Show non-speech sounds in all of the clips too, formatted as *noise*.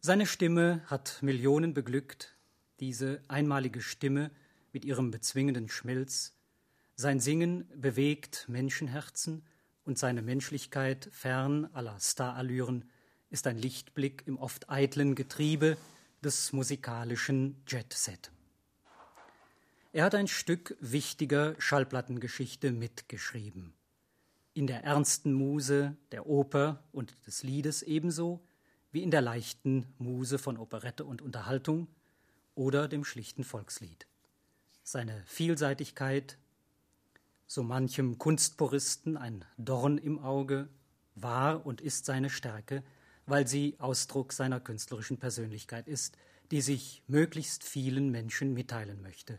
Seine Stimme hat Millionen beglückt, diese einmalige Stimme mit ihrem bezwingenden Schmelz. Sein Singen bewegt Menschenherzen und seine Menschlichkeit fern aller Starallüren ist ein Lichtblick im oft eitlen Getriebe des musikalischen Jetset. Er hat ein Stück wichtiger Schallplattengeschichte mitgeschrieben. In der ernsten Muse der Oper und des Liedes ebenso wie in der leichten Muse von Operette und Unterhaltung oder dem schlichten Volkslied. Seine Vielseitigkeit, so manchem Kunstpuristen ein Dorn im Auge, war und ist seine Stärke, weil sie Ausdruck seiner künstlerischen Persönlichkeit ist, die sich möglichst vielen Menschen mitteilen möchte.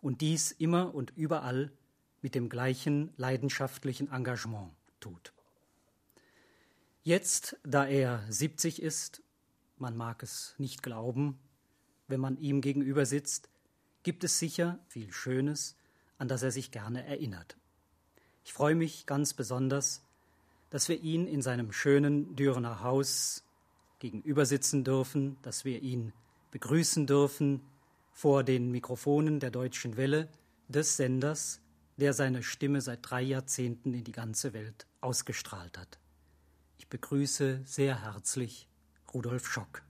Und dies immer und überall mit dem gleichen leidenschaftlichen Engagement tut. Jetzt, da er 70 ist, man mag es nicht glauben, wenn man ihm gegenüber sitzt, gibt es sicher viel Schönes, an das er sich gerne erinnert. Ich freue mich ganz besonders, dass wir ihn in seinem schönen Dürener Haus gegenüber sitzen dürfen, dass wir ihn begrüßen dürfen vor den Mikrofonen der Deutschen Welle, des Senders, der seine Stimme seit drei Jahrzehnten in die ganze Welt ausgestrahlt hat. Begrüße sehr herzlich Rudolf Schock.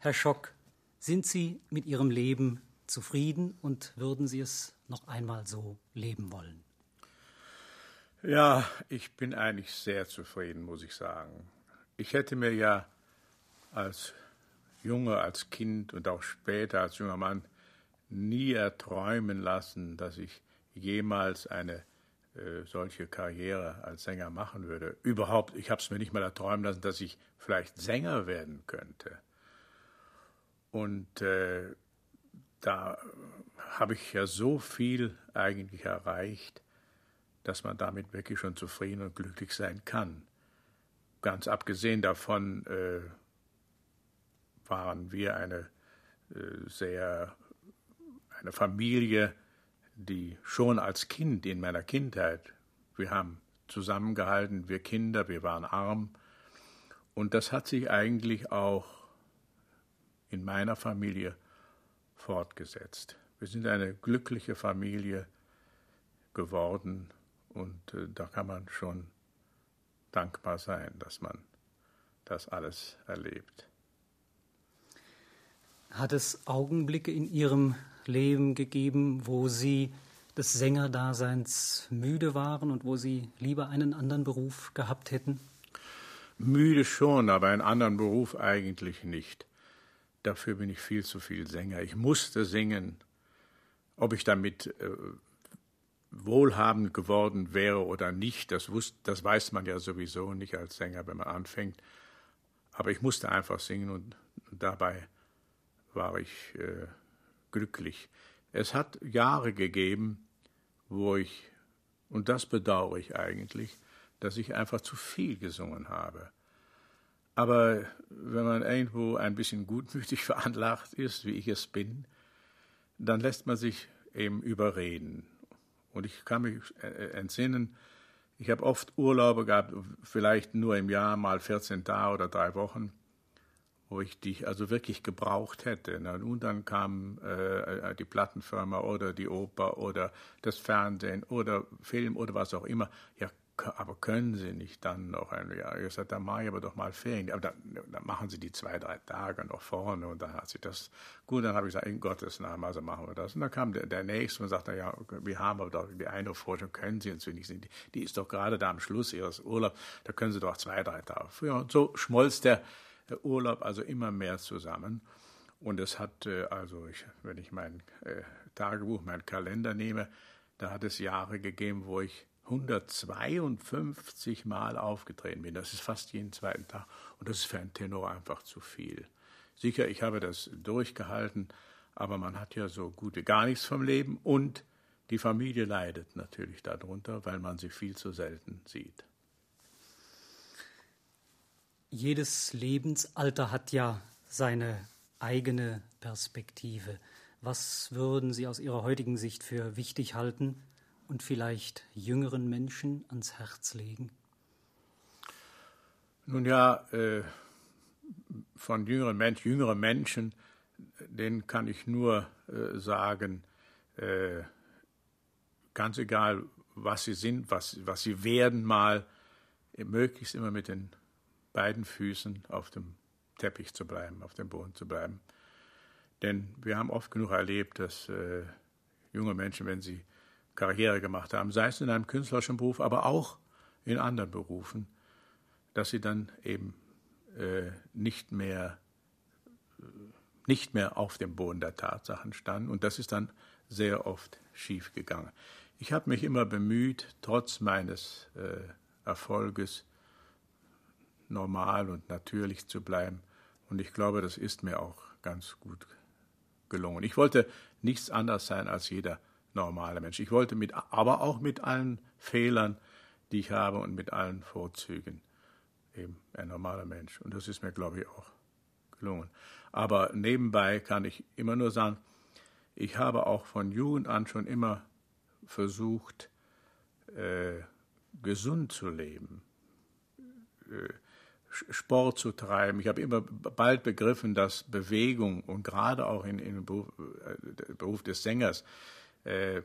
Herr Schock, sind Sie mit Ihrem Leben zufrieden und würden Sie es noch einmal so leben wollen? Ja, ich bin eigentlich sehr zufrieden, muss ich sagen. Ich hätte mir ja als Junge, als Kind und auch später als junger Mann nie erträumen lassen, dass ich jemals eine äh, solche Karriere als Sänger machen würde. Überhaupt, ich habe es mir nicht mal erträumen lassen, dass ich vielleicht Sänger werden könnte. Und äh, da habe ich ja so viel eigentlich erreicht, dass man damit wirklich schon zufrieden und glücklich sein kann. Ganz abgesehen davon äh, waren wir eine äh, sehr eine Familie, die schon als Kind in meiner Kindheit, wir haben zusammengehalten, wir Kinder, wir waren arm. Und das hat sich eigentlich auch in meiner Familie fortgesetzt. Wir sind eine glückliche Familie geworden und äh, da kann man schon dankbar sein, dass man das alles erlebt. Hat es Augenblicke in Ihrem Leben gegeben, wo Sie des Sängerdaseins müde waren und wo Sie lieber einen anderen Beruf gehabt hätten? Müde schon, aber einen anderen Beruf eigentlich nicht. Dafür bin ich viel zu viel Sänger. Ich musste singen. Ob ich damit äh, wohlhabend geworden wäre oder nicht, das, wusste, das weiß man ja sowieso nicht als Sänger, wenn man anfängt. Aber ich musste einfach singen und dabei war ich äh, glücklich. Es hat Jahre gegeben, wo ich, und das bedauere ich eigentlich, dass ich einfach zu viel gesungen habe. Aber wenn man irgendwo ein bisschen gutmütig *laughs* veranlagt ist, wie ich es bin, dann lässt man sich eben überreden. Und ich kann mich äh, entsinnen, ich habe oft Urlaube gehabt, vielleicht nur im Jahr mal 14 Tage oder drei Wochen wo ich dich also wirklich gebraucht hätte. Und dann kam äh, die Plattenfirma oder die Oper oder das Fernsehen oder Film oder was auch immer. Ja, aber können Sie nicht dann noch ein Jahr? Ich sagte, dann mache ich aber doch mal Ferien. Aber dann, dann, machen Sie die zwei, drei Tage noch vorne und dann hat sich das, gut, dann habe ich gesagt, in Gottes Namen, also machen wir das. Und dann kam der, der Nächste und sagte, ja, wir haben aber doch die eine Forschung, können Sie uns sehen. Die, die ist doch gerade da am Schluss Ihres Urlaubs, da können Sie doch zwei, drei Tage früher. Und so schmolz der, der Urlaub also immer mehr zusammen. Und es hat äh, also, ich, wenn ich mein äh, Tagebuch, meinen Kalender nehme, da hat es Jahre gegeben, wo ich 152 Mal aufgetreten bin. Das ist fast jeden zweiten Tag. Und das ist für einen Tenor einfach zu viel. Sicher, ich habe das durchgehalten, aber man hat ja so gut wie gar nichts vom Leben und die Familie leidet natürlich darunter, weil man sie viel zu selten sieht jedes Lebensalter hat ja seine eigene Perspektive. Was würden Sie aus Ihrer heutigen Sicht für wichtig halten und vielleicht jüngeren Menschen ans Herz legen? Nun ja, äh, von jüngeren Menschen, jüngere Menschen, denen kann ich nur äh, sagen, äh, ganz egal, was sie sind, was, was sie werden mal, möglichst immer mit den beiden Füßen auf dem Teppich zu bleiben, auf dem Boden zu bleiben. Denn wir haben oft genug erlebt, dass äh, junge Menschen, wenn sie Karriere gemacht haben, sei es in einem künstlerischen Beruf, aber auch in anderen Berufen, dass sie dann eben äh, nicht mehr nicht mehr auf dem Boden der Tatsachen standen und das ist dann sehr oft schief gegangen. Ich habe mich immer bemüht, trotz meines äh, Erfolges normal und natürlich zu bleiben und ich glaube, das ist mir auch ganz gut gelungen. Ich wollte nichts anderes sein als jeder normale Mensch. Ich wollte mit, aber auch mit allen Fehlern, die ich habe und mit allen Vorzügen eben ein normaler Mensch. Und das ist mir, glaube ich, auch gelungen. Aber nebenbei kann ich immer nur sagen, ich habe auch von Jugend an schon immer versucht, äh, gesund zu leben, äh, Sport zu treiben. Ich habe immer bald begriffen, dass Bewegung und gerade auch in, in Beruf, äh, Beruf, des Sängers, äh,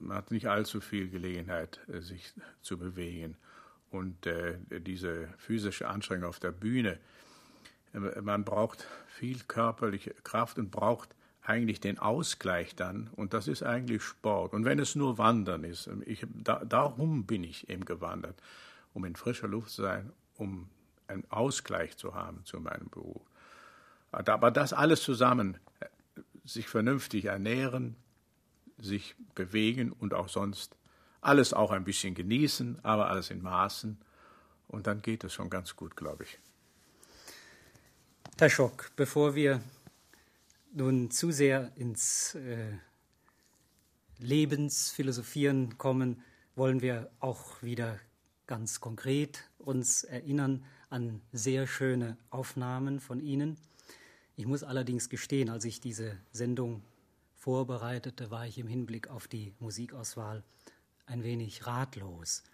man hat nicht allzu viel Gelegenheit, äh, sich zu bewegen und äh, diese physische Anstrengung auf der Bühne. Äh, man braucht viel körperliche Kraft und braucht eigentlich den Ausgleich dann. Und das ist eigentlich Sport. Und wenn es nur Wandern ist, ich, da, darum bin ich eben gewandert, um in frischer Luft zu sein, um einen Ausgleich zu haben zu meinem Beruf. Aber das alles zusammen, äh, sich vernünftig ernähren, sich bewegen und auch sonst alles auch ein bisschen genießen, aber alles in Maßen. Und dann geht es schon ganz gut, glaube ich. Herr Schock, bevor wir nun zu sehr ins äh, Lebensphilosophieren kommen, wollen wir auch wieder ganz konkret uns erinnern an sehr schöne Aufnahmen von Ihnen. Ich muss allerdings gestehen, als ich diese Sendung vorbereitete, war ich im Hinblick auf die Musikauswahl ein wenig ratlos.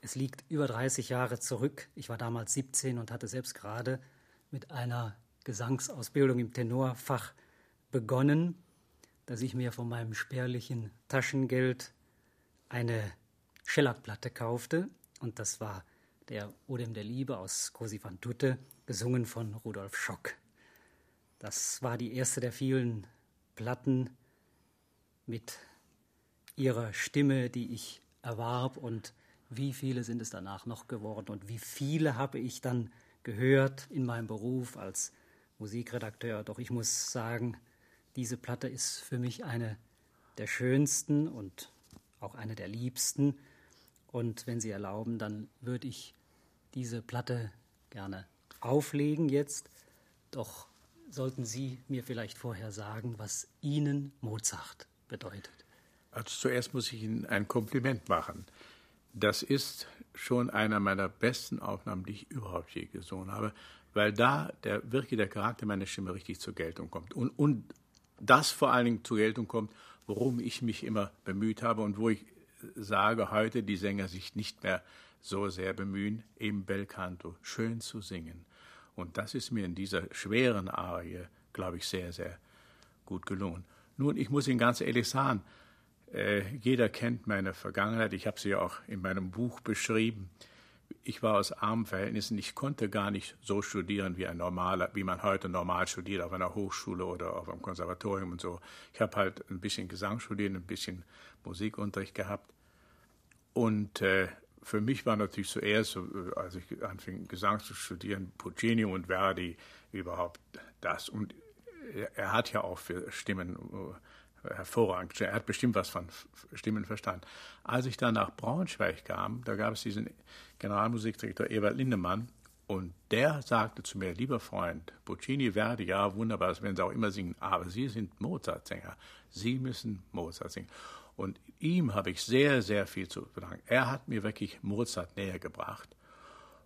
Es liegt über 30 Jahre zurück. Ich war damals 17 und hatte selbst gerade mit einer Gesangsausbildung im Tenorfach begonnen, dass ich mir von meinem spärlichen Taschengeld eine Schellackplatte kaufte. Und das war der Odem der Liebe aus Cosi van Tutte, gesungen von Rudolf Schock. Das war die erste der vielen Platten mit ihrer Stimme, die ich erwarb und wie viele sind es danach noch geworden und wie viele habe ich dann gehört in meinem Beruf als Musikredakteur. Doch ich muss sagen, diese Platte ist für mich eine der schönsten und auch eine der liebsten. Und wenn Sie erlauben, dann würde ich diese Platte gerne auflegen jetzt. Doch sollten Sie mir vielleicht vorher sagen, was Ihnen Mozart bedeutet. Also zuerst muss ich Ihnen ein Kompliment machen. Das ist schon einer meiner besten Aufnahmen, die ich überhaupt je gesungen habe, weil da der wirklich der Charakter meiner Stimme richtig zur Geltung kommt. Und, und das vor allen Dingen zur Geltung kommt, worum ich mich immer bemüht habe und wo ich sage heute, die Sänger sich nicht mehr so sehr bemühen, eben Bel Canto schön zu singen. Und das ist mir in dieser schweren Arie, glaube ich, sehr, sehr gut gelungen. Nun, ich muss Ihnen ganz ehrlich sagen, äh, jeder kennt meine Vergangenheit. Ich habe sie ja auch in meinem Buch beschrieben. Ich war aus armen Verhältnissen. Ich konnte gar nicht so studieren wie ein normaler, wie man heute normal studiert auf einer Hochschule oder auf einem Konservatorium und so. Ich habe halt ein bisschen Gesang studiert, ein bisschen Musikunterricht gehabt. Und äh, für mich war natürlich zuerst, als ich anfing, Gesang zu studieren, Puccini und Verdi überhaupt das. Und er hat ja auch für Stimmen äh, hervorragend. Er hat bestimmt was von Stimmen verstanden. Als ich dann nach Braunschweig kam, da gab es diesen Generalmusikdirektor Ewald Lindemann und der sagte zu mir, lieber Freund, Puccini, Verdi, ja, wunderbar, das werden Sie auch immer singen, aber Sie sind Mozart-Sänger. Sie müssen Mozart singen. Und ihm habe ich sehr, sehr viel zu bedanken. Er hat mir wirklich Mozart näher gebracht.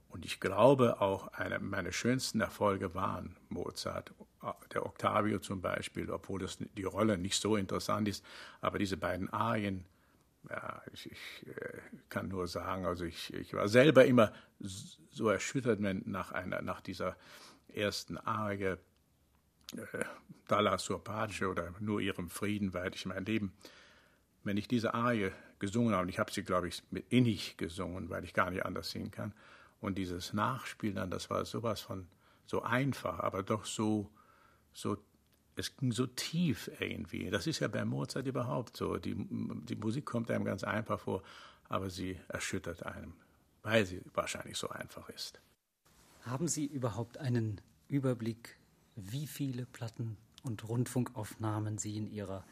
Und ich glaube auch, eine, meine schönsten Erfolge waren Mozart, der Octavio zum Beispiel, obwohl das, die Rolle nicht so interessant ist, aber diese beiden Arien, ja, ich, ich äh, kann nur sagen, also ich, ich war selber immer so erschüttert, wenn nach, einer, nach dieser ersten Arie äh, Dalla sur Pace oder Nur ihrem Frieden weite ich mein Leben, wenn ich diese Arie gesungen habe, und ich habe sie, glaube ich, mit innig gesungen, weil ich gar nicht anders singen kann, und dieses Nachspielen dann, das war sowas von so einfach, aber doch so, so es ging so tief irgendwie. Das ist ja bei Mozart überhaupt so. Die, die Musik kommt einem ganz einfach vor, aber sie erschüttert einem, weil sie wahrscheinlich so einfach ist. Haben Sie überhaupt einen Überblick, wie viele Platten und Rundfunkaufnahmen Sie in Ihrer,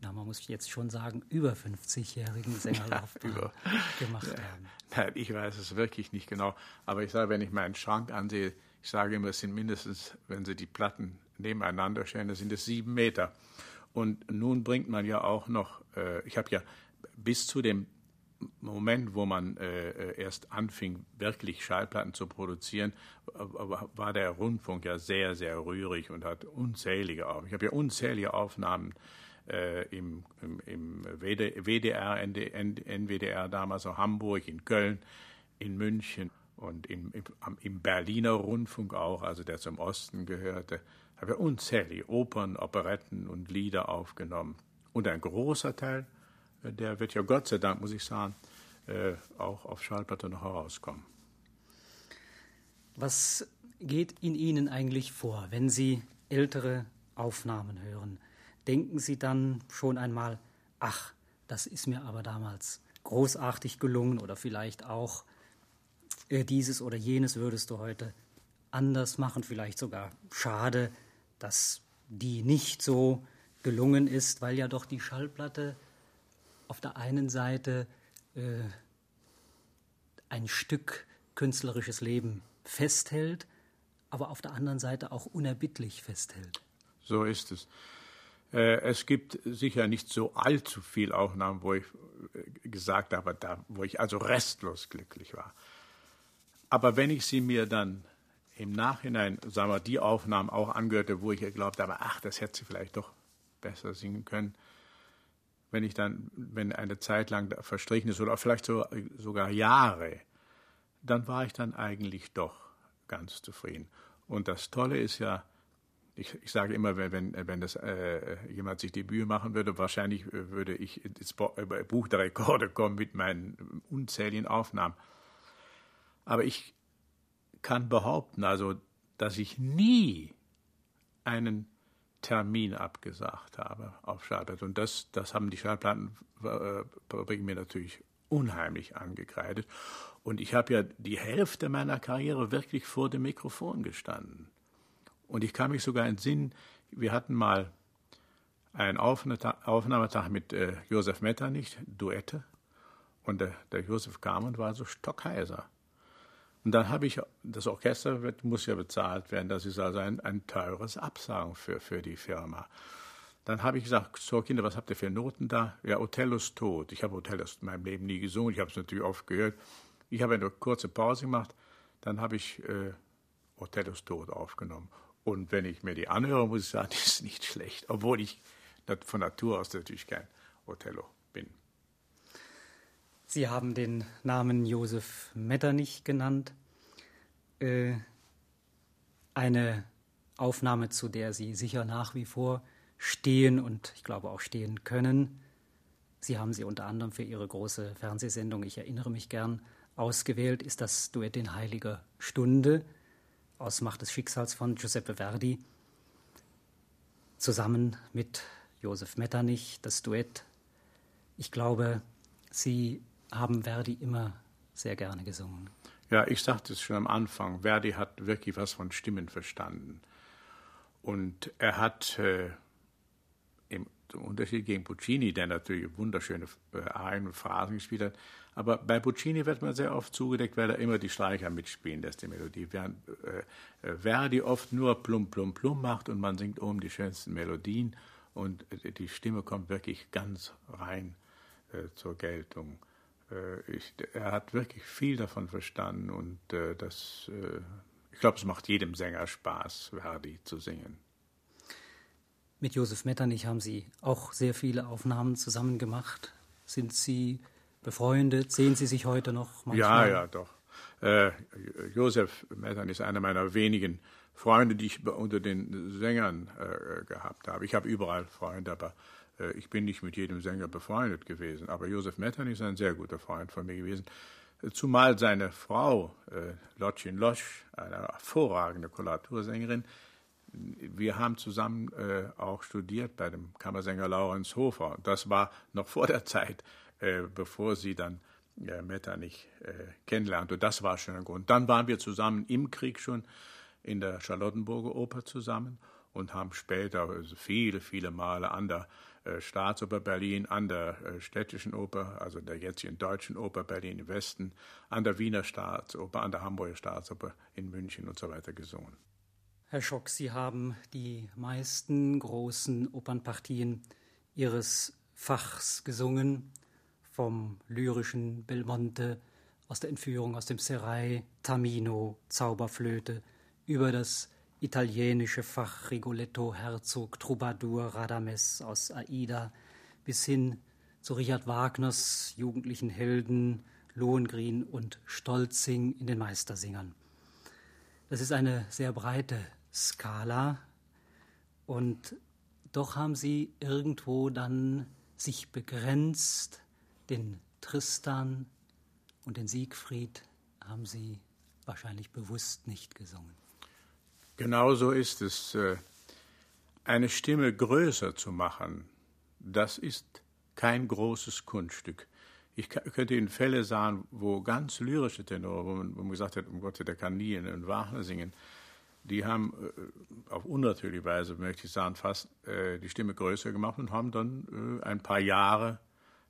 na, man muss jetzt schon sagen, über 50-jährigen *laughs* Sängerlaufbahn ja, gemacht haben? Nein, ich weiß es wirklich nicht genau. Aber ich sage, wenn ich meinen Schrank ansehe, ich sage immer, es sind mindestens, wenn Sie die Platten nebeneinander stellen, das sind es sieben Meter. Und nun bringt man ja auch noch, äh, ich habe ja bis zu dem Moment, wo man äh, erst anfing, wirklich Schallplatten zu produzieren, war der Rundfunk ja sehr, sehr rührig und hat unzählige Aufnahmen. Ich habe ja unzählige Aufnahmen äh, im, im, im, WDR, NWDR damals, auch Hamburg, in Köln, in München und im, im, im Berliner Rundfunk auch, also der zum Osten gehörte habe unzählige Opern, Operetten und Lieder aufgenommen. Und ein großer Teil, äh, der wird ja Gott sei Dank, muss ich sagen, äh, auch auf Schallplatte noch herauskommen. Was geht in Ihnen eigentlich vor, wenn Sie ältere Aufnahmen hören? Denken Sie dann schon einmal, ach, das ist mir aber damals großartig gelungen oder vielleicht auch dieses oder jenes würdest du heute anders machen, vielleicht sogar schade, dass die nicht so gelungen ist, weil ja doch die Schallplatte auf der einen Seite äh, ein Stück künstlerisches Leben festhält, aber auf der anderen Seite auch unerbittlich festhält. So ist es. Äh, es gibt sicher nicht so allzu viele Aufnahmen, wo ich äh, gesagt habe, da, wo ich also restlos glücklich war. Aber wenn ich sie mir dann im Nachhinein, sagen wir, die Aufnahmen auch angehörte, wo ich geglaubt habe, ach, das hätte sie vielleicht doch besser singen können. Wenn ich dann, wenn eine Zeit lang verstrichen ist oder vielleicht so, sogar Jahre, dann war ich dann eigentlich doch ganz zufrieden. Und das Tolle ist ja, ich, ich sage immer, wenn, wenn das äh, jemand sich Mühe machen würde, wahrscheinlich würde ich ins Buch der Rekorde kommen mit meinen unzähligen Aufnahmen. Aber ich kann behaupten, also, dass ich nie einen Termin abgesagt habe auf Schallplatten. Und das, das haben die Schallplattenfabriken mir natürlich unheimlich angekreidet. Und ich habe ja die Hälfte meiner Karriere wirklich vor dem Mikrofon gestanden. Und ich kann mich sogar entsinnen, wir hatten mal einen Aufnahmetag mit äh, Josef Metternich, Duette. Und der, der Josef kam war so stockheiser. Und dann habe ich, das Orchester wird, muss ja bezahlt werden, das ist also ein, ein teures Absagen für, für die Firma. Dann habe ich gesagt, so Kinder, was habt ihr für Noten da? Ja, Othellos Tod. Ich habe Othellos in meinem Leben nie gesungen, ich habe es natürlich oft gehört. Ich habe eine kurze Pause gemacht, dann habe ich äh, Othellos Tod aufgenommen. Und wenn ich mir die anhöre, muss ich sagen, *laughs* die ist nicht schlecht, obwohl ich von Natur aus natürlich kein Othello bin. Sie haben den Namen Josef Metternich genannt. Äh, eine Aufnahme, zu der Sie sicher nach wie vor stehen und ich glaube auch stehen können. Sie haben sie unter anderem für Ihre große Fernsehsendung, ich erinnere mich gern, ausgewählt, ist das Duett in heiliger Stunde aus Macht des Schicksals von Giuseppe Verdi. Zusammen mit Josef Metternich, das Duett. Ich glaube, Sie haben Verdi immer sehr gerne gesungen. Ja, ich sagte es schon am Anfang, Verdi hat wirklich was von Stimmen verstanden. Und er hat äh, im Unterschied gegen Puccini, der natürlich wunderschöne äh, Arien und Phrasen gespielt hat, aber bei Puccini wird man sehr oft zugedeckt, weil er immer die Streicher mitspielen lässt, die Melodie. Während äh, äh, Verdi oft nur plum, plum, plum macht und man singt oben die schönsten Melodien und äh, die Stimme kommt wirklich ganz rein äh, zur Geltung. Äh, ich, er hat wirklich viel davon verstanden und äh, das, äh, ich glaube, es macht jedem Sänger Spaß, Verdi zu singen. Mit Josef Metternich haben Sie auch sehr viele Aufnahmen zusammen gemacht. Sind Sie befreundet? Sehen Sie sich heute noch manchmal? Ja, ja, doch. Äh, Josef Mettern ist einer meiner wenigen Freunde, die ich unter den Sängern äh, gehabt habe. Ich habe überall Freunde, aber ich bin nicht mit jedem Sänger befreundet gewesen. Aber Josef Mettern ist ein sehr guter Freund von mir gewesen. Zumal seine Frau, äh, Lotchin Losch, eine hervorragende Koloratursängerin, wir haben zusammen äh, auch studiert bei dem Kammersänger Laurens Hofer. Das war noch vor der Zeit, äh, bevor sie dann äh, Metternich äh, kennenlernte. Das war schon ein Grund. Dann waren wir zusammen im Krieg schon in der Charlottenburger Oper zusammen und haben später also viele, viele Male an der äh, Staatsoper Berlin, an der äh, Städtischen Oper, also der jetzigen Deutschen Oper Berlin im Westen, an der Wiener Staatsoper, an der Hamburger Staatsoper in München und so weiter gesungen. Herr Schock, Sie haben die meisten großen Opernpartien Ihres Fachs gesungen, vom lyrischen Belmonte, aus der Entführung aus dem Serai, Tamino, Zauberflöte, über das italienische Fach Rigoletto, Herzog, Troubadour, Radames aus Aida bis hin zu Richard Wagners jugendlichen Helden Lohengrin und Stolzing in den Meistersingern. Das ist eine sehr breite Skala und doch haben sie irgendwo dann sich begrenzt, den Tristan und den Siegfried haben sie wahrscheinlich bewusst nicht gesungen. Genau so ist es. Äh, eine Stimme größer zu machen, das ist kein großes Kunststück. Ich könnte Ihnen Fälle sagen, wo ganz lyrische Tenore, wo man, wo man gesagt hat, um Gott, der kann nie in Wagner singen, die haben äh, auf unnatürliche Weise, möchte ich sagen, fast äh, die Stimme größer gemacht und haben dann ein paar Jahre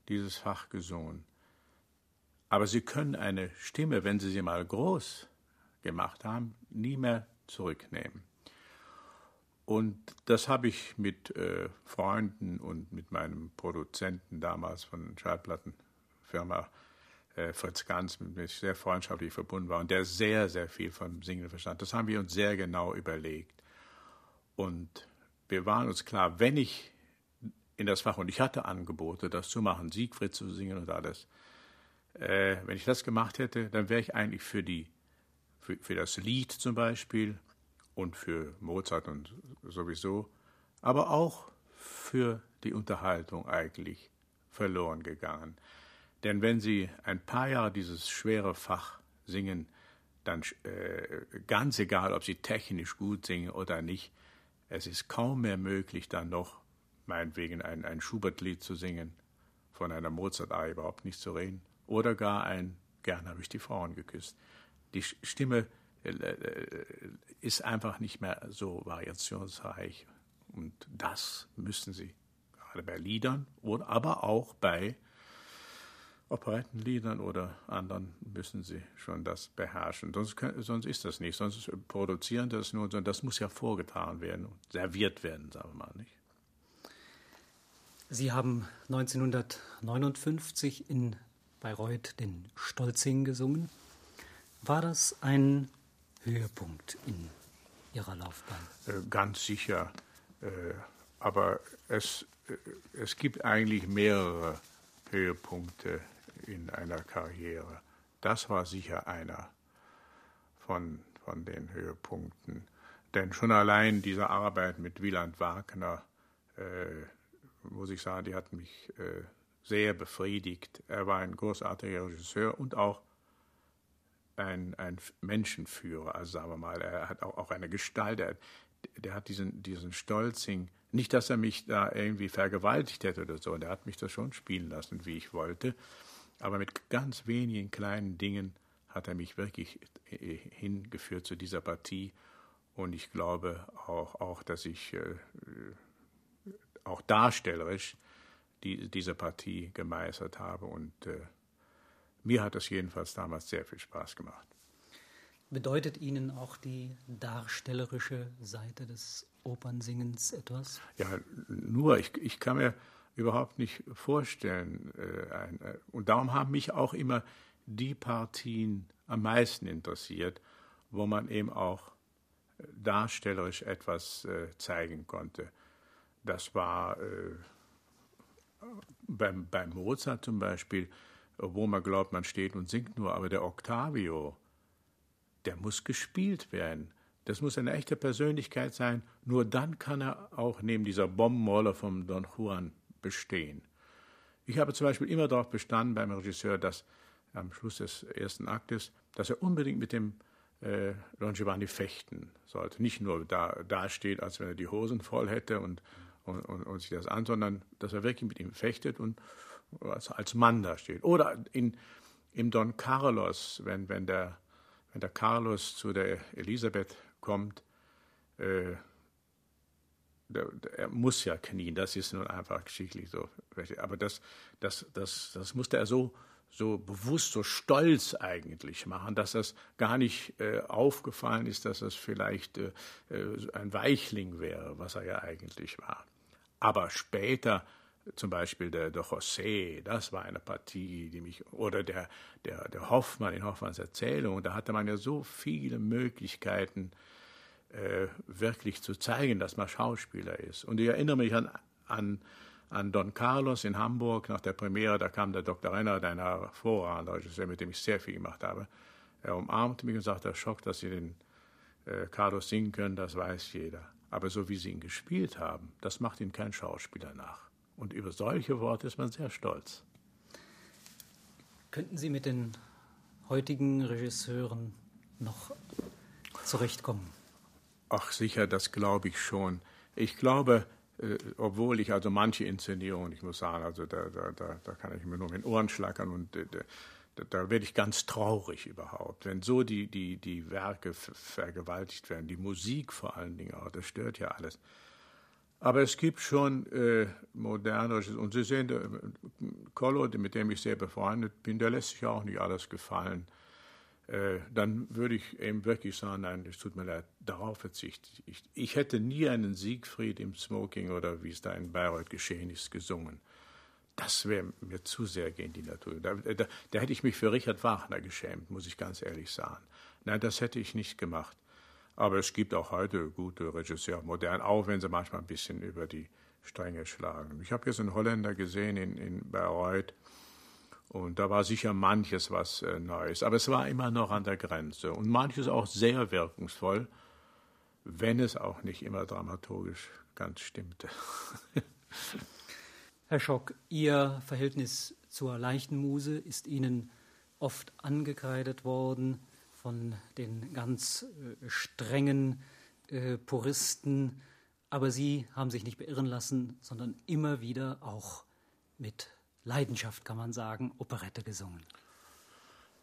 dieses Fach gesungen. Aber sie können eine Stimme, wenn sie sie mal groß gemacht haben, nie mehr zurücknehmen. Und das habe ich mit äh, Freunden und mit meinem Produzenten damals von Schallplattenfirma äh, Fritz Ganz, mit dem ich sehr freundschaftlich verbunden war und der sehr, sehr viel vom Singen verstand. Das haben wir uns sehr genau überlegt. Und wir waren uns klar, wenn ich in das Fach, und ich hatte Angebote, das zu machen, Siegfried zu singen und alles, äh, wenn ich das gemacht hätte, dann wäre ich eigentlich für die für, für das Lied zum Beispiel und für Mozart und sowieso, aber auch für die Unterhaltung eigentlich verloren gegangen. Denn wenn Sie ein paar Jahre dieses schwere Fach singen, dann äh, ganz egal, ob Sie technisch gut singen oder nicht, es ist kaum mehr möglich, dann noch meinetwegen ein, ein Schubert-Lied zu singen, von einer Mozart-Arie überhaupt nicht zu reden, oder gar ein Gern habe ich die Frauen geküsst die Stimme ist einfach nicht mehr so variationsreich. Und das müssen sie gerade bei Liedern, oder, aber auch bei Operettenliedern oder anderen müssen sie schon das beherrschen. Sonst, können, sonst ist das nicht. Sonst produzieren das nur, sondern das muss ja vorgetragen werden und serviert werden, sagen wir mal nicht. Sie haben 1959 in Bayreuth den Stolzing gesungen. War das ein Höhepunkt in Ihrer Laufbahn? Äh, ganz sicher. Äh, aber es, äh, es gibt eigentlich mehrere Höhepunkte in einer Karriere. Das war sicher einer von, von den Höhepunkten. Denn schon allein diese Arbeit mit Wieland Wagner, äh, muss ich sagen, die hat mich äh, sehr befriedigt. Er war ein großartiger Regisseur und auch ein, ein Menschenführer, also sagen wir mal, er hat auch, auch eine Gestalt, er, der hat diesen, diesen Stolzing, nicht, dass er mich da irgendwie vergewaltigt hätte oder so, der hat mich das schon spielen lassen, wie ich wollte, aber mit ganz wenigen kleinen Dingen hat er mich wirklich äh, hingeführt zu dieser Partie. Und ich glaube auch, auch dass ich äh, auch darstellerisch die, diese Partie gemeistert habe. Und äh, mir hat das jedenfalls damals sehr viel Spaß gemacht. Bedeutet Ihnen auch die darstellerische Seite des Opernsingens etwas? Ja, nur. Ich, ich kann mir überhaupt nicht vorstellen. Äh, ein, äh, und darum haben mich auch immer die Partien am meisten interessiert, wo man eben auch äh, darstellerisch etwas äh, zeigen konnte. Das war äh, beim, beim Mozart zum Beispiel wo man glaubt, man steht und singt nur, aber der Octavio der muss gespielt werden. Das muss eine echte Persönlichkeit sein. Nur dann kann er auch neben dieser Bombenrolle vom Don Juan bestehen. Ich habe zum Beispiel immer darauf bestanden beim Regisseur, dass am Schluss des ersten Aktes, dass er unbedingt mit dem äh, Don Giovanni fechten sollte. Nicht nur da, da steht, als wenn er die Hosen voll hätte und, und, und, und sich das an, sondern dass er wirklich mit ihm fechtet und als, Mann da steht. Oder in, im Don Carlos, wenn, wenn, der, wenn der Carlos zu der Elisabeth kommt, äh, der, der, er muss ja knien, das ist nun einfach geschichtlich so. Aber das, das, das, das musste er so, so bewusst, so stolz eigentlich machen, dass das gar nicht äh, aufgefallen ist, dass das vielleicht äh, äh ein Weichling wäre, was er ja eigentlich war. Aber später, zum Beispiel der, der José, das war eine Partie, die mich, oder der, der, der Hoffmann in Hoffmanns Erzählung, da hatte man ja so viele Möglichkeiten, äh, wirklich zu zeigen, dass man Schauspieler ist. Und ich erinnere mich an, an, an Don Carlos in Hamburg nach der Premiere, da kam der Dr. Renner, ein hervorragender Regisseur, mit dem ich sehr viel gemacht habe. Er umarmte mich und sagte, Schock, dass Sie den äh, Carlos singen können, das weiß jeder. Aber so wie Sie ihn gespielt haben, das macht Ihnen kein Schauspieler nach. Und über solche Worte ist man sehr stolz. Könnten Sie mit den heutigen Regisseuren noch zurechtkommen? Ach sicher, das glaube ich schon. Ich glaube, äh, obwohl ich also manche Inszenierungen, ich muss sagen, also da, da, da, da kann ich mir nur mit den Ohren schlackern und äh, da, da werde ich ganz traurig überhaupt, wenn so die, die, die Werke vergewaltigt werden, die Musik vor allen Dingen auch, das stört ja alles. Aber es gibt schon äh, moderne und Sie sehen, äh, Kollo, mit dem ich sehr befreundet bin, der lässt sich auch nicht alles gefallen. Äh, dann würde ich eben wirklich sagen, nein, es tut mir leid, darauf verzichte ich. Ich hätte nie einen Siegfried im Smoking oder wie es da in Bayreuth geschehen ist, gesungen. Das wäre mir zu sehr gegen die Natur. Da, da, da, hätte ich mich für Richard Wagner geschämt, muss ich ganz ehrlich sagen. Nein, das hätte ich nicht gemacht. Aber es gibt auch heute gute Regisseure, modern, auch wenn sie manchmal ein bisschen über die Stränge schlagen. Ich habe jetzt einen Holländer gesehen in, in Bayreuth, und da war sicher manches was äh, Neues, aber es war immer noch an der Grenze und manches auch sehr wirkungsvoll, wenn es auch nicht immer dramaturgisch ganz stimmte. *laughs* Herr Schock, Ihr Verhältnis zur leichten Muse ist Ihnen oft angekreidet worden von den ganz äh, strengen äh, Puristen, aber Sie haben sich nicht beirren lassen, sondern immer wieder auch mit Leidenschaft, kann man sagen, Operette gesungen.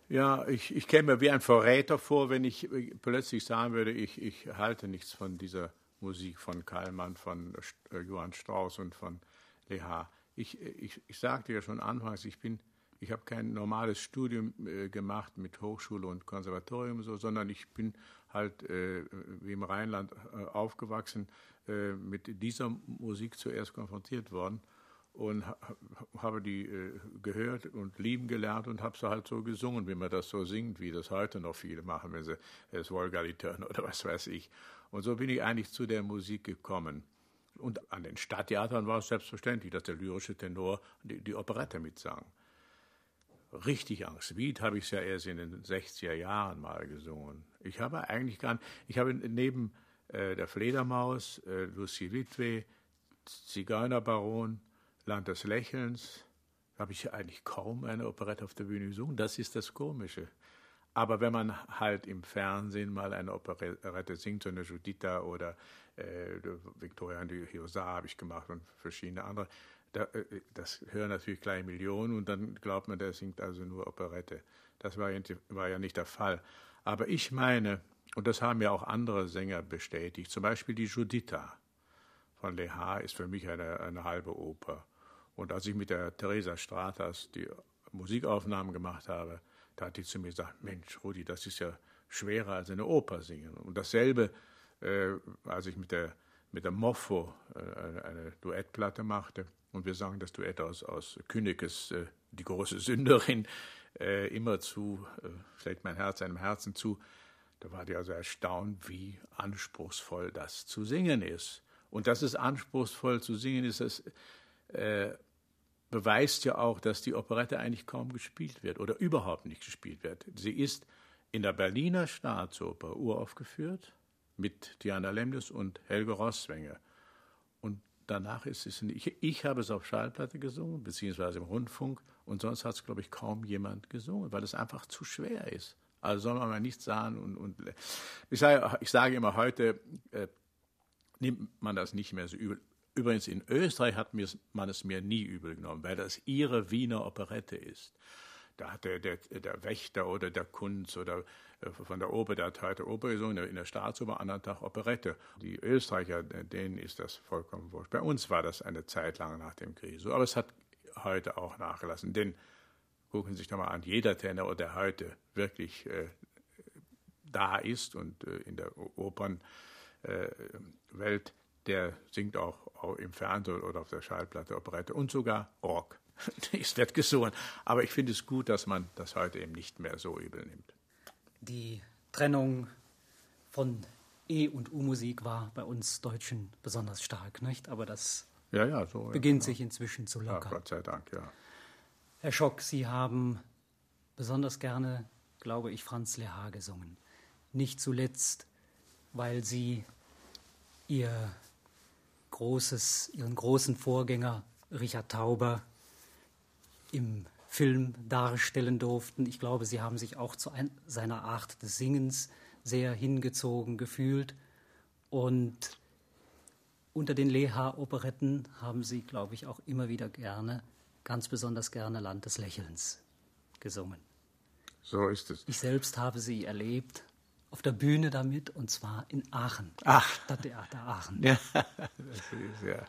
Ja, ich, ich käme mir wie ein Verräter vor, wenn ich plötzlich sagen würde, ich, ich halte nichts von dieser Musik von Kallmann, von äh, Johann Strauss und von Leha. Ich, ich, ich sagte ja schon anfangs, ich bin, ich habe kein normales Studium äh, gemacht mit Hochschule und Konservatorium, so, sondern ich bin halt äh, wie im Rheinland äh, aufgewachsen, äh, mit dieser Musik zuerst konfrontiert worden und habe die äh, gehört und lieben gelernt und habe sie halt so gesungen, wie man das so singt, wie das heute noch viele machen, wenn sie es Wolgalitören oder was weiß ich. Und so bin ich eigentlich zu der Musik gekommen. Und an den Stadttheatern war es selbstverständlich, dass der lyrische Tenor die, die Operette mitsang. Richtig Angst. Wied habe ich es ja erst in den 60er Jahren mal gesungen. Ich habe eigentlich gar nicht, ich habe neben äh, der Fledermaus, äh, Lucy Witwe, Zigeunerbaron, Land des Lächelns habe ich eigentlich kaum eine Operette auf der Bühne gesungen. Das ist das Komische. Aber wenn man halt im Fernsehen mal eine Operette singt, so eine Judita oder äh, Victoria Hiosa habe ich gemacht und verschiedene andere, das hören natürlich gleich Millionen und dann glaubt man, der singt also nur Operette. Das war ja, war ja nicht der Fall. Aber ich meine, und das haben ja auch andere Sänger bestätigt, zum Beispiel die Judita von Leha ist für mich eine, eine halbe Oper. Und als ich mit der Theresa Stratas die Musikaufnahmen gemacht habe, da hat die zu mir gesagt, Mensch, Rudi, das ist ja schwerer als eine Oper singen. Und dasselbe, äh, als ich mit der, mit der Moffo äh, eine, Duettplatte machte und wir sangen das Duett aus, aus Künekes, äh, die große Sünderin, äh, immer zu, äh, schlägt mein Herz einem Herzen zu, da war die also erstaunt, wie anspruchsvoll das zu singen ist. Und dass es anspruchsvoll zu singen ist, das äh, beweist ja auch, dass die Operette eigentlich kaum gespielt wird oder überhaupt nicht gespielt wird. Sie ist in der Berliner Staatsoper uraufgeführt mit Diana Lemnes und Helge Rosswenger. Danach ist es nicht. Ich, habe es auf Schallplatte gesungen, beziehungsweise im Rundfunk, und sonst hat es, glaube ich, kaum jemand gesungen, weil es einfach zu schwer ist. Also soll man mal nichts sagen. Und, und ich, sage, ich sage immer heute, äh, nimmt man das nicht mehr so übel. Übrigens in Österreich hat man es mir nie übel genommen, weil das ihre Wiener Operette ist. Da hat der, der, der Wächter oder der Kunz oder von der Oper, der heute Oper gesungen, in der Staatsoper, anderen Tag Operette. Die Österreicher, denen ist das vollkommen wurscht. Bei uns war das eine Zeit lang nach dem Krieg so, aber es hat heute auch nachgelassen. Denn gucken Sie sich doch mal an, jeder Tenor, der heute wirklich äh, da ist und äh, in der Opernwelt, äh, der singt auch, auch, im Fernsehen oder auf der Schallplatte Operette und sogar Rock. *laughs* es wird gesungen. Aber ich finde es gut, dass man das heute eben nicht mehr so übel nimmt. Die Trennung von E- und U-Musik war bei uns Deutschen besonders stark, nicht? Aber das ja, ja, so, beginnt ja, sich inzwischen zu lockern. Gott sei Dank, ja. Herr Schock, Sie haben besonders gerne, glaube ich, Franz Lehar gesungen. Nicht zuletzt, weil Sie Ihr großes, Ihren großen Vorgänger Richard Tauber im Film darstellen durften. Ich glaube, Sie haben sich auch zu ein, seiner Art des Singens sehr hingezogen gefühlt. Und unter den Leha-Operetten haben Sie, glaube ich, auch immer wieder gerne, ganz besonders gerne Land des Lächelns gesungen. So ist es. Ich selbst habe Sie erlebt auf der Bühne damit und zwar in Aachen. Ach. Stadttheater Aachen. Ja, *laughs* das ist ja.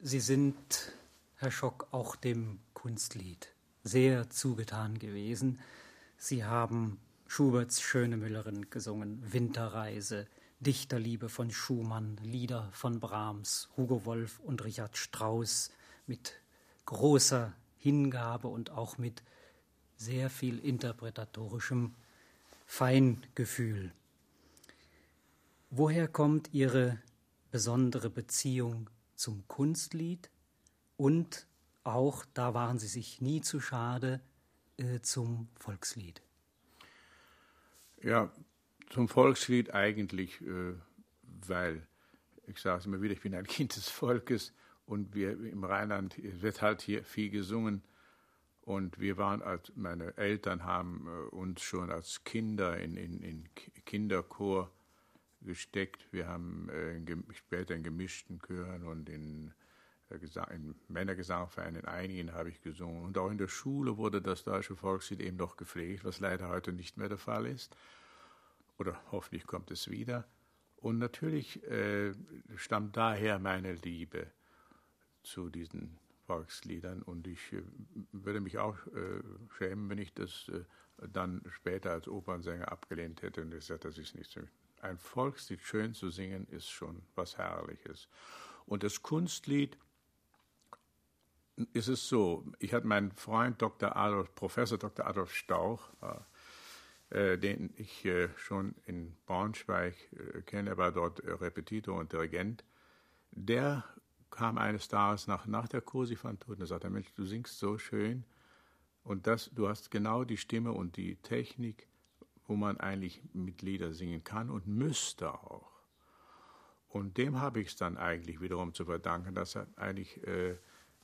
Sie sind Herr Schock, auch dem Kunstlied sehr zugetan gewesen. Sie haben Schuberts Schöne Müllerin gesungen, Winterreise, Dichterliebe von Schumann, Lieder von Brahms, Hugo Wolf und Richard Strauss mit großer Hingabe und auch mit sehr viel interpretatorischem Feingefühl. Woher kommt Ihre besondere Beziehung zum Kunstlied? Und auch, da waren sie sich nie zu schade, äh, zum Volkslied. Ja, zum Volkslied eigentlich, äh, weil, ich sage es immer wieder, ich bin ein *laughs* Kind des Volkes und wir im Rheinland wird halt hier viel gesungen. Und wir waren als, meine Eltern haben äh, uns schon als Kinder in, in, in Kinderchor gesteckt. Wir haben äh, später in gemischten Chören und in im Männergesangverein, in einigen habe ich gesungen. Und auch in der Schule wurde das deutsche Volkslied eben noch gepflegt, was leider heute nicht mehr der Fall ist. Oder hoffentlich kommt es wieder. Und natürlich äh, stammt daher meine Liebe zu diesen Volksliedern. Und ich äh, würde mich auch äh, schämen, wenn ich das äh, dann später als Opernsänger abgelehnt hätte und gesagt, das ist nicht so. Ein Volkslied schön zu singen ist schon was Herrliches. Und das Kunstlied ist es so, ich hatte meinen Freund Dr. Adolf, Professor Dr. Adolf Stauch, äh, den ich äh, schon in Braunschweig äh, kenne, er war dort äh, Repetitor und Dirigent. Der kam eines Tages nach, nach der Kursifantur und sagte, Mensch, du singst so schön und das, du hast genau die Stimme und die Technik, wo man eigentlich mit Lieder singen kann und müsste auch. Und dem habe ich es dann eigentlich wiederum zu verdanken, dass er eigentlich äh,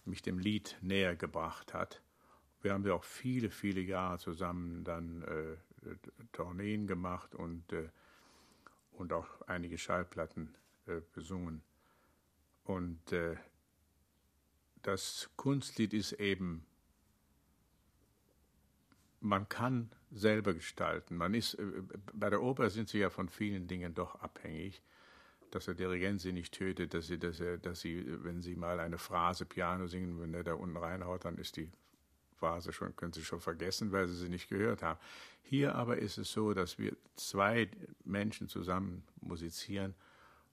mich dem Lied näher gebracht hat. Wir haben ja auch viele, viele Jahre zusammen dann äh, Tourneen gemacht und, äh, und auch einige Schallplatten äh, besungen. Und äh, das Kunstlied ist eben, man kann selber gestalten. Man ist, äh, bei der Oper sind sie ja von vielen Dingen doch abhängig dass der Dirigent sie nicht tötet, dass sie, dass, er, dass sie, wenn sie mal eine Phrase Piano singen, wenn er da unten reinhaut, dann ist die Phrase schon, können sie schon vergessen, weil sie sie nicht gehört haben. Hier aber ist es so, dass wir zwei Menschen zusammen musizieren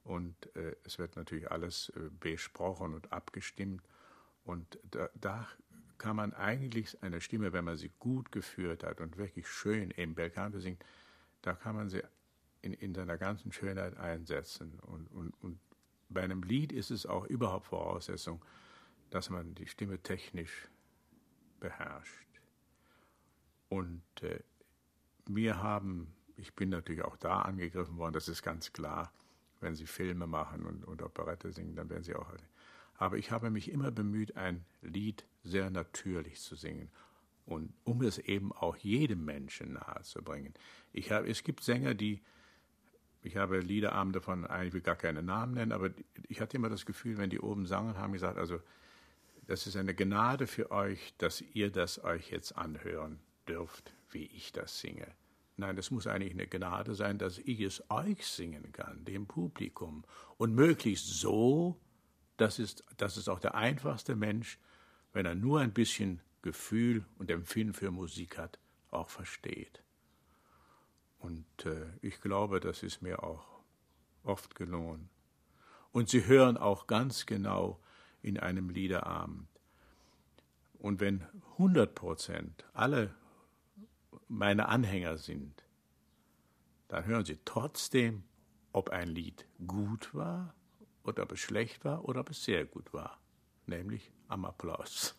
und äh, es wird natürlich alles äh, besprochen und abgestimmt und da, da kann man eigentlich eine Stimme, wenn man sie gut geführt hat und wirklich schön im Belcanto singt, da kann man sie in, in seiner ganzen Schönheit einsetzen. Und, und, und bei einem Lied ist es auch überhaupt Voraussetzung, dass man die Stimme technisch beherrscht. Und äh, mir haben, ich bin natürlich auch da angegriffen worden, das ist ganz klar. Wenn Sie Filme machen und, und Operette singen, dann werden Sie auch. Aber ich habe mich immer bemüht, ein Lied sehr natürlich zu singen und um es eben auch jedem Menschen nahezubringen. Ich habe, es gibt Sänger, die, ich habe Liederabende von, ich will gar keine Namen nennen, aber ich hatte immer das Gefühl, wenn die oben sangen, haben gesagt, also das ist eine Gnade für euch, dass ihr das euch jetzt anhören dürft, wie ich das singe. Nein, es muss eigentlich eine Gnade sein, dass ich es euch singen kann, dem Publikum. Und möglichst so, dass es, dass es auch der einfachste Mensch, wenn er nur ein bisschen Gefühl und Empfinden für Musik hat, auch versteht. Und äh, ich glaube, das ist mir auch oft gelungen. Und Sie hören auch ganz genau in einem Liederabend. Und wenn 100 Prozent alle meine Anhänger sind, dann hören Sie trotzdem, ob ein Lied gut war oder ob es schlecht war oder ob es sehr gut war, nämlich am Applaus.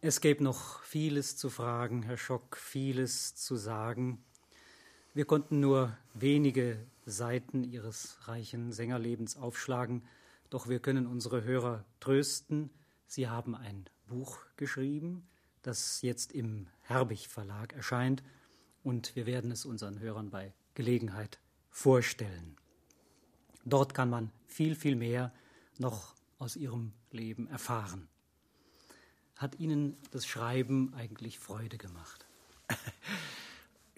Es gäbe noch vieles zu fragen, Herr Schock, vieles zu sagen. Wir konnten nur wenige Seiten Ihres reichen Sängerlebens aufschlagen, doch wir können unsere Hörer trösten. Sie haben ein Buch geschrieben, das jetzt im Herbig Verlag erscheint, und wir werden es unseren Hörern bei Gelegenheit vorstellen. Dort kann man viel, viel mehr noch aus ihrem Leben erfahren. Hat Ihnen das Schreiben eigentlich Freude gemacht? *laughs*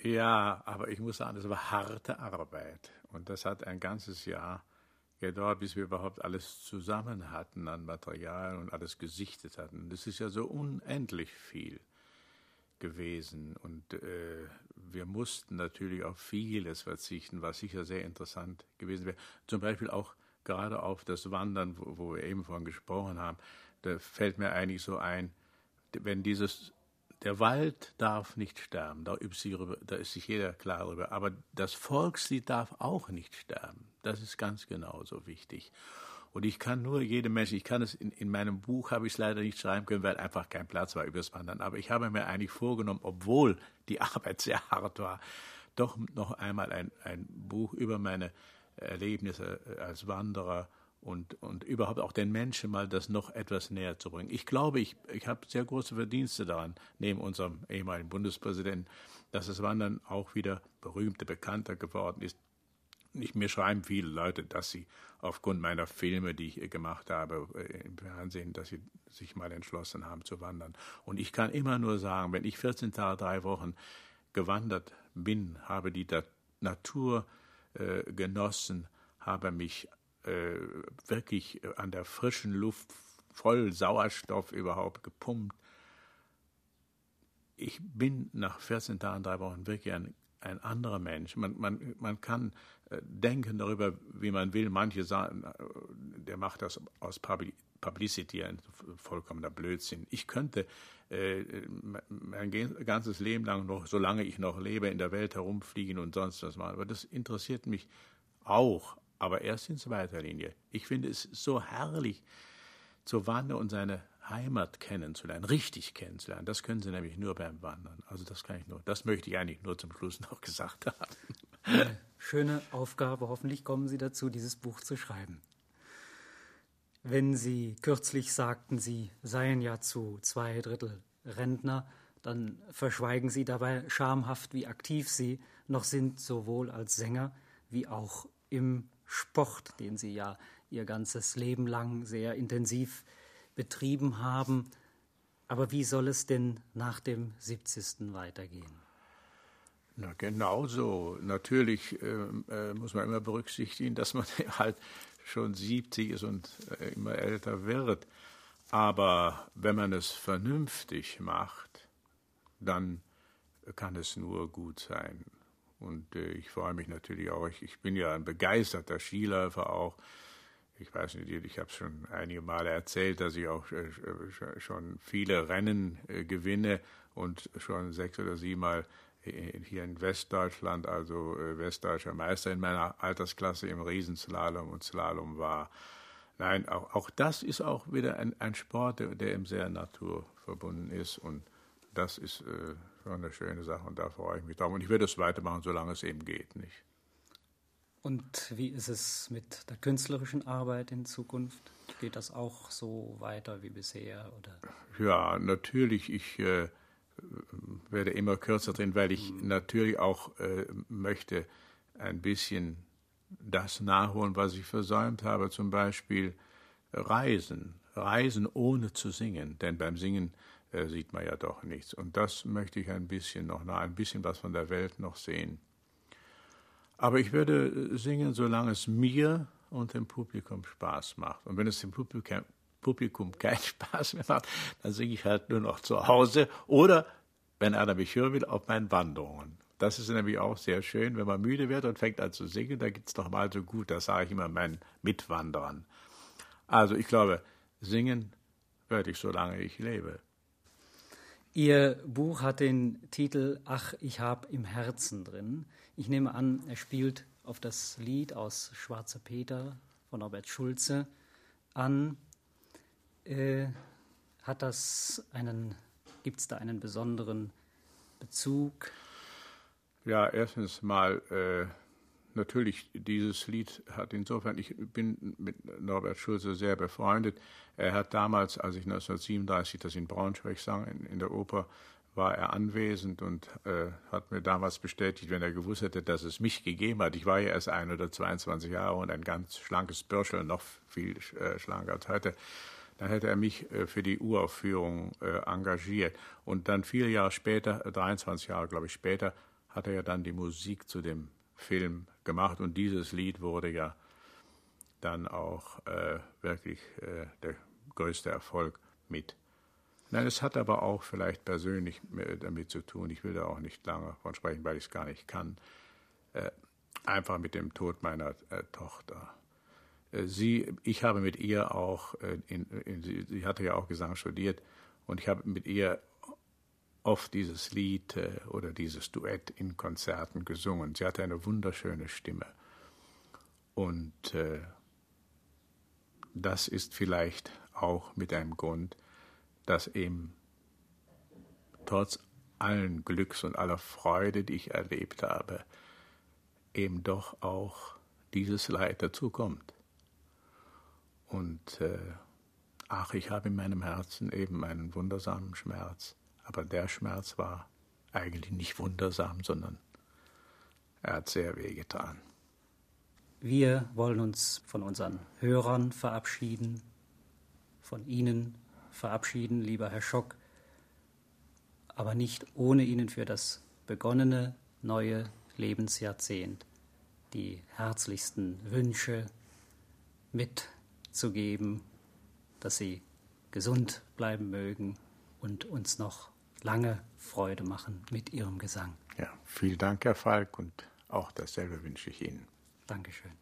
Ja, aber ich muss sagen, das war harte Arbeit. Und das hat ein ganzes Jahr gedauert, bis wir überhaupt alles zusammen hatten an Material und alles gesichtet hatten. Das ist ja so unendlich viel gewesen. Und äh, wir mussten natürlich auf vieles verzichten, was sicher sehr interessant gewesen wäre. Zum Beispiel auch gerade auf das Wandern, wo, wo wir eben von gesprochen haben. Da fällt mir eigentlich so ein, wenn dieses der Wald darf nicht sterben, da, ist sich jeder klar darüber. Aber das Volkslied darf auch nicht sterben. Das ist ganz genauso wichtig. Und ich kann nur jedem Menschen, ich kann es in, in meinem Buch, habe ich es leider nicht schreiben können, weil einfach kein Platz war übers Wandern. Aber ich habe mir eigentlich vorgenommen, obwohl die *laughs* Arbeit sehr hart war, doch noch einmal ein, ein Buch über meine Erlebnisse als Wanderer und, und überhaupt auch den Menschen mal das noch etwas näher zu bringen. Ich glaube, ich, ich habe sehr große Verdienste daran, neben unserem ehemaligen Bundespräsidenten, dass das Wandern auch wieder berühmter, bekannter geworden ist. Nicht mir schreiben viele Leute, dass sie aufgrund meiner Filme, die ich gemacht habe äh, im Fernsehen, dass sie sich mal entschlossen haben zu wandern. Und ich kann immer nur sagen, wenn ich 14 Tage, drei Wochen gewandert bin, habe die Natur äh, genossen, habe mich äh, wirklich an der frischen Luft voll Sauerstoff überhaupt gepumpt. Ich bin nach 14 Tagen, drei Wochen wirklich ein, ein anderer Mensch. Man, man, man kann äh, denken darüber, wie man will. Manche sagen, äh, der macht das aus Publicity, ein vollkommener Blödsinn. Ich könnte äh, mein ganzes Leben lang noch, solange ich noch lebe, in der Welt herumfliegen und sonst was machen. Aber das interessiert mich auch aber erst in zweiter Linie. Ich finde es so herrlich, zu wandern und seine Heimat kennenzulernen, richtig kennenzulernen. Das können Sie nämlich nur beim Wandern. Also das kann ich nur, das möchte ich eigentlich nur zum Schluss noch *laughs* gesagt haben. Eine schöne Aufgabe. Hoffentlich kommen Sie dazu, dieses Buch zu schreiben. Wenn Sie kürzlich sagten, Sie seien ja zu zwei Drittel Rentner, dann verschweigen Sie dabei schamhaft, wie aktiv Sie noch sind, sowohl als Sänger wie auch im Sport, den Sie ja Ihr ganzes Leben lang sehr intensiv betrieben haben. Aber wie soll es denn nach dem 70. weitergehen? Na, genau so. Natürlich äh, äh, muss man immer berücksichtigen, dass man *laughs* halt schon 70 ist und äh, immer älter wird. Aber wenn man es vernünftig macht, dann kann es nur gut sein. Und äh, ich freue mich natürlich auch. Ich, ich, bin ja ein begeisterter Skiläufer auch. Ich weiß nicht, ich habe es schon einige Male erzählt, dass ich auch äh, schon viele Rennen äh, gewinne und schon sechs oder sieben Mal hier in Westdeutschland, also äh, westdeutscher Meister in meiner Altersklasse im Riesenslalom und Slalom war. Nein, auch, auch das ist auch wieder ein, ein Sport, der, der eben sehr naturverbunden ist und das ist äh, schon eine schöne Sache und da freue ich mich drauf. Und ich werde es weitermachen, solange es eben geht, nicht? Und wie ist es mit der künstlerischen Arbeit in Zukunft? Geht das auch so weiter wie bisher? Oder? Ja, natürlich. Ich äh, werde immer kürzer drin, weil ich mhm. natürlich auch äh, möchte ein bisschen das nachholen, was ich versäumt habe. Zum Beispiel Reisen. Reisen ohne zu singen. Denn beim Singen äh, sieht man ja doch nichts. Und das möchte ich ein bisschen noch, noch ein bisschen was von der Welt noch sehen. Aber ich würde äh, singen, solange es mir und dem Publikum Spaß macht. Und wenn es dem Publikum, Publikum keinen *laughs* Spaß mehr macht, dann singe ich halt nur noch zu Hause oder, wenn einer mich hören will, auf meinen Wanderungen. Das ist nämlich auch sehr schön, wenn man müde wird und fängt an zu singen, da geht es doch mal so gut. Das sage ich immer meinen Mitwanderern. Also ich glaube, singen werde ich, solange ich lebe. Ihr Buch hat den Titel Ach, ich hab im Herzen drin. Ich nehme an, er spielt auf das Lied aus Schwarzer Peter von Norbert Schulze an. Äh, hat das einen, gibt es da einen besonderen Bezug? Ja, erstens mal, äh, natürlich, dieses Lied hat insofern, ich bin mit Norbert Schulze sehr befreundet. Er hat damals, als ich 1937 das in Braunschweig sang, in, in der Oper, war er anwesend und äh, hat mir damals bestätigt, wenn er gewusst hätte, dass es mich gegeben hat. Ich war ja erst ein oder 22 Jahre und ein ganz schlankes Bürschel, noch viel äh, schlanker als heute. Dann hätte er mich äh, für die Uraufführung äh, engagiert. Und dann viele Jahre später, 23 Jahre glaube ich später, hat er ja dann die Musik zu dem Film gemacht und dieses Lied wurde ja dann auch äh, wirklich äh, der größte Erfolg mit. Nein, es hat aber auch vielleicht persönlich damit zu tun, ich will da auch nicht lange von sprechen, weil ich es gar nicht kann, äh, einfach mit dem Tod meiner äh, Tochter. Äh, sie, ich habe mit ihr auch, äh, in, in, sie, hatte ja auch Gesang studiert, und ich habe mit ihr oft dieses Lied äh, oder dieses Duett in Konzerten gesungen. Sie hatte eine wunderschöne Stimme. Und äh, das ist vielleicht auch mit einem Grund, dass eben trotz allen Glücks und aller Freude, die ich erlebt habe, eben doch auch dieses Leid dazukommt. Und äh, ach, ich habe in meinem Herzen eben einen wundersamen Schmerz, aber der Schmerz war eigentlich nicht wundersam, sondern er hat sehr wehgetan. Wir wollen uns von unseren Hörern verabschieden, von Ihnen verabschieden, lieber Herr Schock, aber nicht ohne Ihnen für das begonnene neue Lebensjahrzehnt die herzlichsten Wünsche mitzugeben, dass Sie gesund bleiben mögen und uns noch lange Freude machen mit Ihrem Gesang. Ja, vielen Dank, Herr Falk, und auch dasselbe wünsche ich Ihnen. Dankeschön.